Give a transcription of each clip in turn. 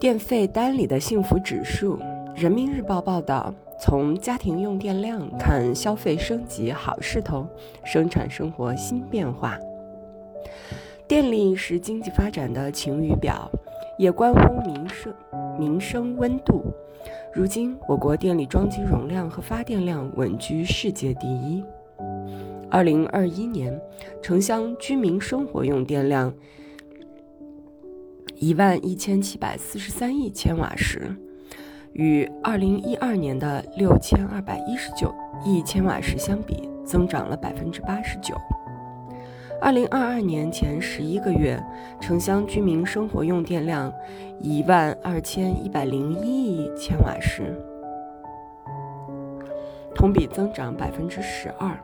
电费单里的幸福指数。人民日报报道，从家庭用电量看消费升级好势头，生产生活新变化。电力是经济发展的晴雨表，也关乎民生民生温度。如今，我国电力装机容量和发电量稳居世界第一。二零二一年，城乡居民生活用电量一万一千七百四十三亿千瓦时。与二零一二年的六千二百一十九亿千瓦时相比，增长了百分之八十九。二零二二年前十一个月，城乡居民生活用电量一万二千一百零一亿千瓦时，同比增长百分之十二。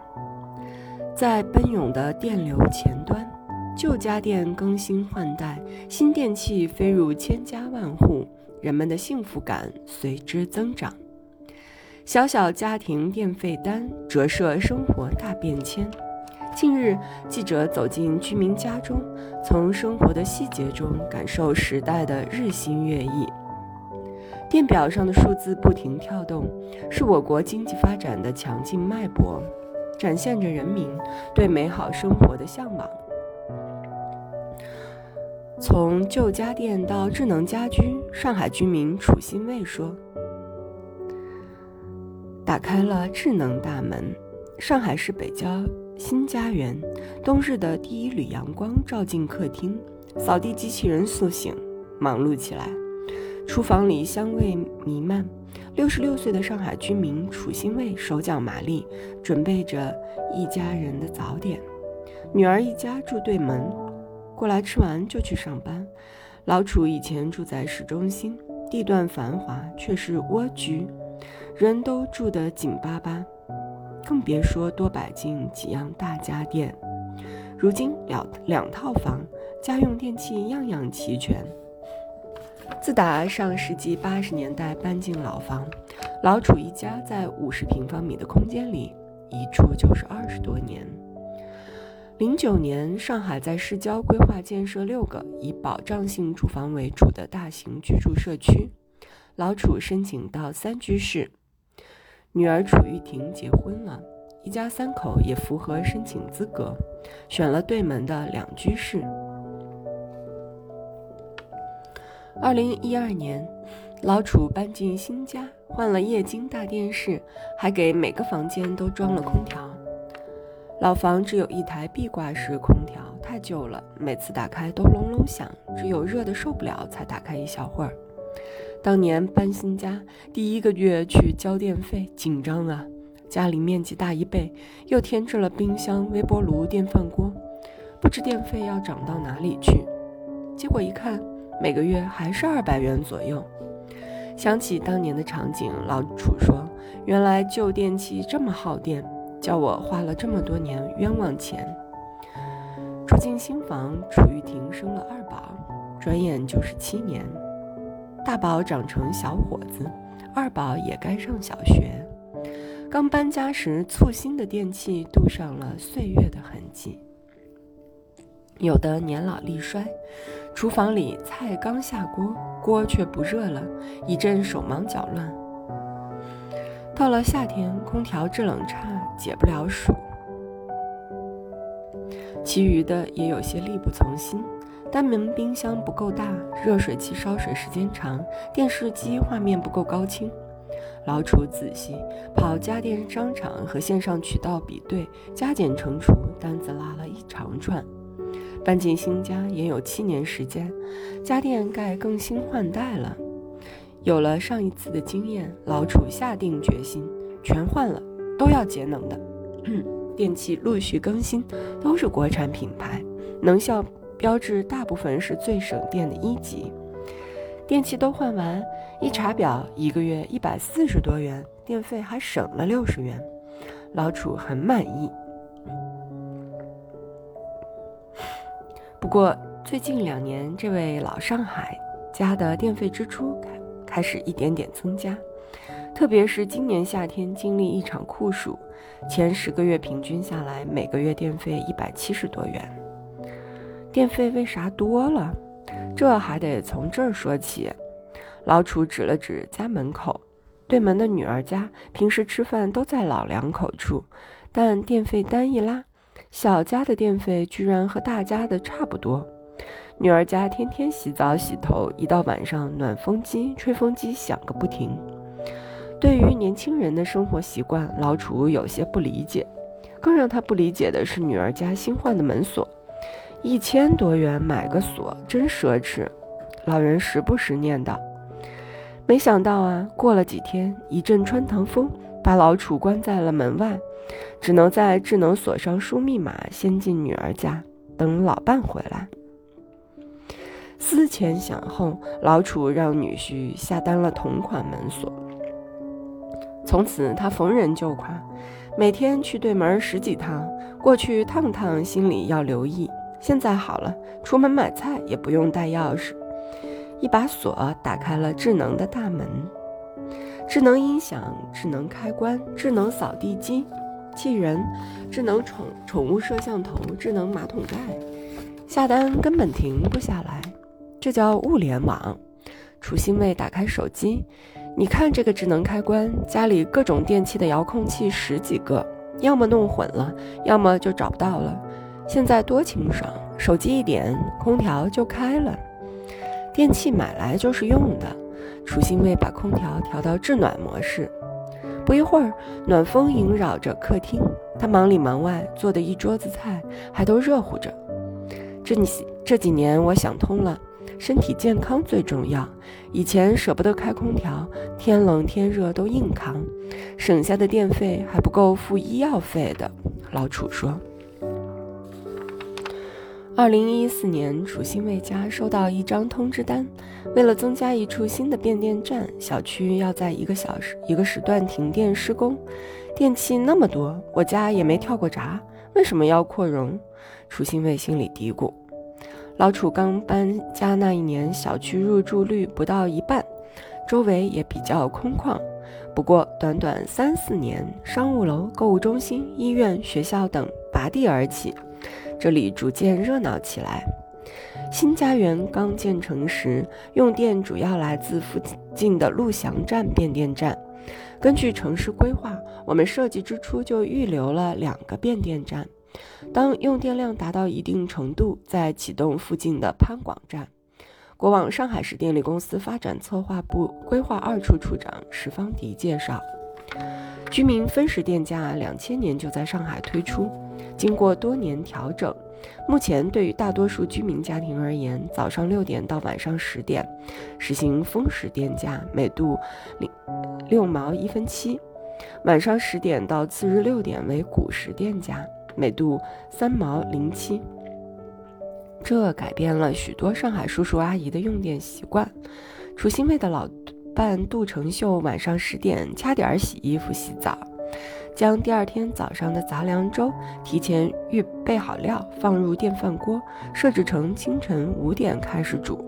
在奔涌的电流前端，旧家电更新换代，新电器飞入千家万户。人们的幸福感随之增长。小小家庭电费单折射生活大变迁。近日，记者走进居民家中，从生活的细节中感受时代的日新月异。电表上的数字不停跳动，是我国经济发展的强劲脉搏，展现着人民对美好生活的向往。从旧家电到智能家居，上海居民楚新卫说：“打开了智能大门，上海市北郊新家园，冬日的第一缕阳光照进客厅，扫地机器人苏醒，忙碌起来。厨房里香味弥漫。六十六岁的上海居民楚新卫手脚麻利，准备着一家人的早点。女儿一家住对门。”过来吃完就去上班。老楚以前住在市中心，地段繁华，却是蜗居，人都住得紧巴巴，更别说多摆进几样大家电。如今两两套房，家用电器样样齐全。自打上世纪八十年代搬进老房，老楚一家在五十平方米的空间里一住就是二十多年。零九年，上海在市郊规划建设六个以保障性住房为主的大型居住社区。老楚申请到三居室，女儿楚玉婷结婚了，一家三口也符合申请资格，选了对门的两居室。二零一二年，老楚搬进新家，换了液晶大电视，还给每个房间都装了空调。老房只有一台壁挂式空调，太旧了，每次打开都隆隆响，只有热的受不了才打开一小会儿。当年搬新家，第一个月去交电费，紧张啊！家里面积大一倍，又添置了冰箱、微波炉、电饭锅，不知电费要涨到哪里去。结果一看，每个月还是二百元左右。想起当年的场景，老楚说：“原来旧电器这么耗电。”叫我花了这么多年冤枉钱。住进新房，楚玉婷生了二宝，转眼就是七年。大宝长成小伙子，二宝也该上小学。刚搬家时，簇新的电器镀上了岁月的痕迹，有的年老力衰。厨房里菜刚下锅，锅却不热了，一阵手忙脚乱。到了夏天，空调制冷差，解不了暑。其余的也有些力不从心。单门冰箱不够大，热水器烧水时间长，电视机画面不够高清。老楚仔细跑家电商场和线上渠道比对，加减乘除，单子拉了一长串。搬进新家也有七年时间，家电该更新换代了。有了上一次的经验，老楚下定决心，全换了，都要节能的。电器陆续更新，都是国产品牌，能效标志大部分是最省电的一级。电器都换完，一查表，一个月一百四十多元，电费还省了六十元，老楚很满意。不过最近两年，这位老上海家的电费支出开。始一点点增加，特别是今年夏天经历一场酷暑，前十个月平均下来每个月电费一百七十多元。电费为啥多了？这还得从这儿说起。老楚指了指家门口，对门的女儿家，平时吃饭都在老两口住，但电费单一拉，小家的电费居然和大家的差不多。女儿家天天洗澡洗头，一到晚上暖风机、吹风机响个不停。对于年轻人的生活习惯，老楚有些不理解。更让他不理解的是，女儿家新换的门锁，一千多元买个锁，真奢侈。老人时不时念叨。没想到啊，过了几天，一阵穿堂风把老楚关在了门外，只能在智能锁上输密码，先进女儿家，等老伴回来。思前想后，老楚让女婿下单了同款门锁。从此，他逢人就夸，每天去对门十几趟，过去趟趟心里要留意。现在好了，出门买菜也不用带钥匙。一把锁打开了智能的大门，智能音响、智能开关、智能扫地机器人、智能宠宠物摄像头、智能马桶盖，下单根本停不下来，这叫物联网。楚心卫打开手机，你看这个智能开关，家里各种电器的遥控器十几个，要么弄混了，要么就找不到了。现在多清爽，手机一点，空调就开了。电器买来就是用的，楚新卫把空调调到制暖模式。不一会儿，暖风萦绕着客厅，他忙里忙外做的一桌子菜还都热乎着。这你这几年我想通了，身体健康最重要。以前舍不得开空调，天冷天热都硬扛，省下的电费还不够付医药费的。老楚说。二零一四年，楚新卫家收到一张通知单，为了增加一处新的变电站，小区要在一个小时一个时段停电施工。电器那么多，我家也没跳过闸，为什么要扩容？楚新卫心里嘀咕。老楚刚搬家那一年，小区入住率不到一半，周围也比较空旷。不过短短三四年，商务楼、购物中心、医院、学校等拔地而起。这里逐渐热闹起来。新家园刚建成时，用电主要来自附近的陆翔站变电站。根据城市规划，我们设计之初就预留了两个变电站。当用电量达到一定程度，再启动附近的潘广站。国网上海市电力公司发展策划部规划二处处长石方迪介绍，居民分时电价两千年就在上海推出。经过多年调整，目前对于大多数居民家庭而言，早上六点到晚上十点实行峰时电价，每度零六毛一分七；晚上十点到次日六点为谷时电价，每度三毛零七。这改变了许多上海叔叔阿姨的用电习惯。楚新卫的老伴杜成秀晚上十点掐点洗衣服、洗澡。将第二天早上的杂粮粥提前预备好料，放入电饭锅，设置成清晨五点开始煮，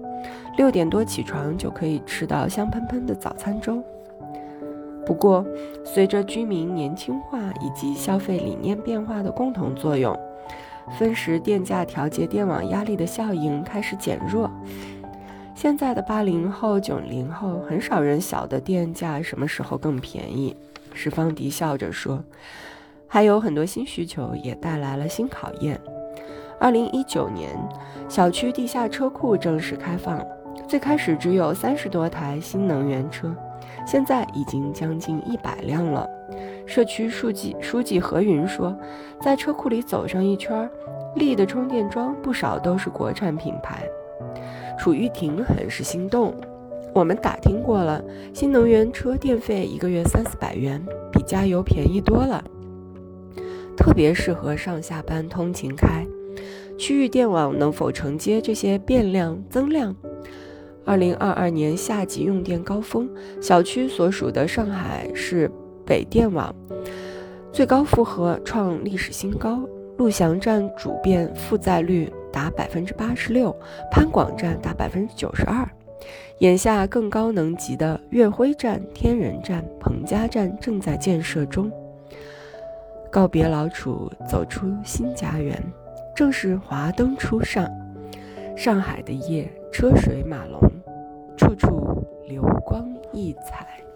六点多起床就可以吃到香喷喷的早餐粥。不过，随着居民年轻化以及消费理念变化的共同作用，分时电价调节电网压力的效应开始减弱。现在的八零后、九零后，很少人晓得电价什么时候更便宜。石方迪笑着说：“还有很多新需求，也带来了新考验。二零一九年，小区地下车库正式开放。最开始只有三十多台新能源车，现在已经将近一百辆了。社区书记书记何云说，在车库里走上一圈，立的充电桩不少都是国产品牌。楚玉婷很是心动。”我们打听过了，新能源车电费一个月三四百元，比加油便宜多了，特别适合上下班通勤开。区域电网能否承接这些变量增量？二零二二年夏季用电高峰，小区所属的上海市北电网最高负荷创历史新高，陆翔站主变负载率达百分之八十六，潘广站达百分之九十二。眼下更高能级的岳辉站、天人站、彭家站正在建设中。告别老楚，走出新家园，正是华灯初上。上海的夜，车水马龙，处流光溢彩。